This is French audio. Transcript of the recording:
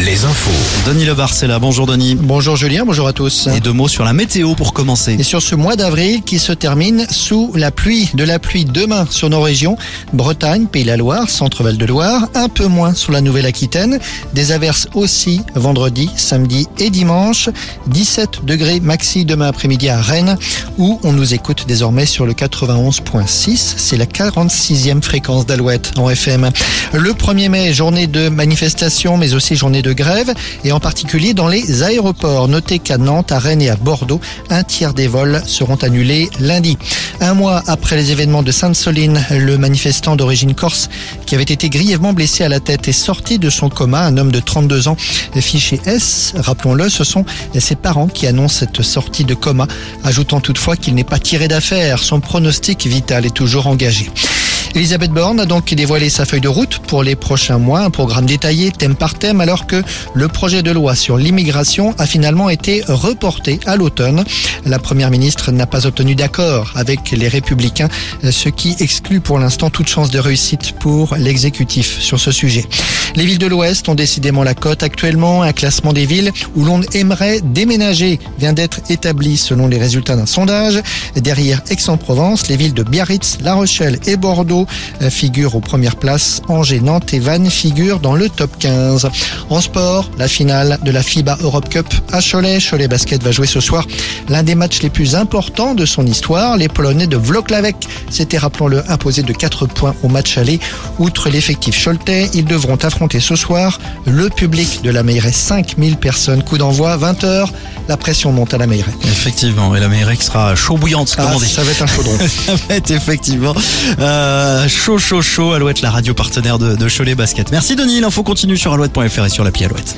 Les infos. Denis Lebar, c'est là. Bonjour Denis. Bonjour Julien, bonjour à tous. Et deux mots sur la météo pour commencer. Et sur ce mois d'avril qui se termine sous la pluie, de la pluie demain sur nos régions, Bretagne, Pays la Loire, Centre-Val de Loire, un peu moins sur la Nouvelle-Aquitaine, des averses aussi vendredi, samedi et dimanche, 17 degrés maxi demain après-midi à Rennes, où on nous écoute désormais sur le 91.6, c'est la 46e fréquence d'Alouette en FM. Le 1er mai, journée de manifestation, mais aussi journée de grève, et en particulier dans les aéroports. Notez qu'à Nantes, à Rennes et à Bordeaux, un tiers des vols seront annulés lundi. Un mois après les événements de Sainte-Soline, le manifestant d'origine corse qui avait été grièvement blessé à la tête est sorti de son coma. Un homme de 32 ans, fiché S, rappelons-le, ce sont ses parents qui annoncent cette sortie de coma, ajoutant toutefois qu'il n'est pas tiré d'affaire. Son pronostic vital est toujours engagé. Elisabeth Borne a donc dévoilé sa feuille de route pour les prochains mois, un programme détaillé thème par thème, alors que le projet de loi sur l'immigration a finalement été reporté à l'automne. La première ministre n'a pas obtenu d'accord avec les républicains, ce qui exclut pour l'instant toute chance de réussite pour l'exécutif sur ce sujet. Les villes de l'Ouest ont décidément la cote actuellement. Un classement des villes où l'on aimerait déménager vient d'être établi selon les résultats d'un sondage. Derrière Aix-en-Provence, les villes de Biarritz, La Rochelle et Bordeaux figurent aux premières places. Angers, Nantes et Vannes figurent dans le top 15. En sport, la finale de la FIBA Europe Cup à Cholet. Cholet Basket va jouer ce soir l'un des matchs les plus importants de son histoire. Les Polonais de Vloklavek s'étaient, rappelons-le, imposés de 4 points au match aller. Outre l'effectif choletais, ils devront affronter ce soir le public de la Meilleray. 5000 personnes. Coup d'envoi, 20h. La pression monte à la Meilleray. Effectivement, et la Meilleray sera chaud bouillante, comme Ah, on dit. ça va être un chaudron. Ça va être effectivement euh, chaud, chaud, chaud. Alouette, la radio partenaire de, de Cholet Basket. Merci Denis, l'info continue sur alouette.fr et sur l'appli Alouette.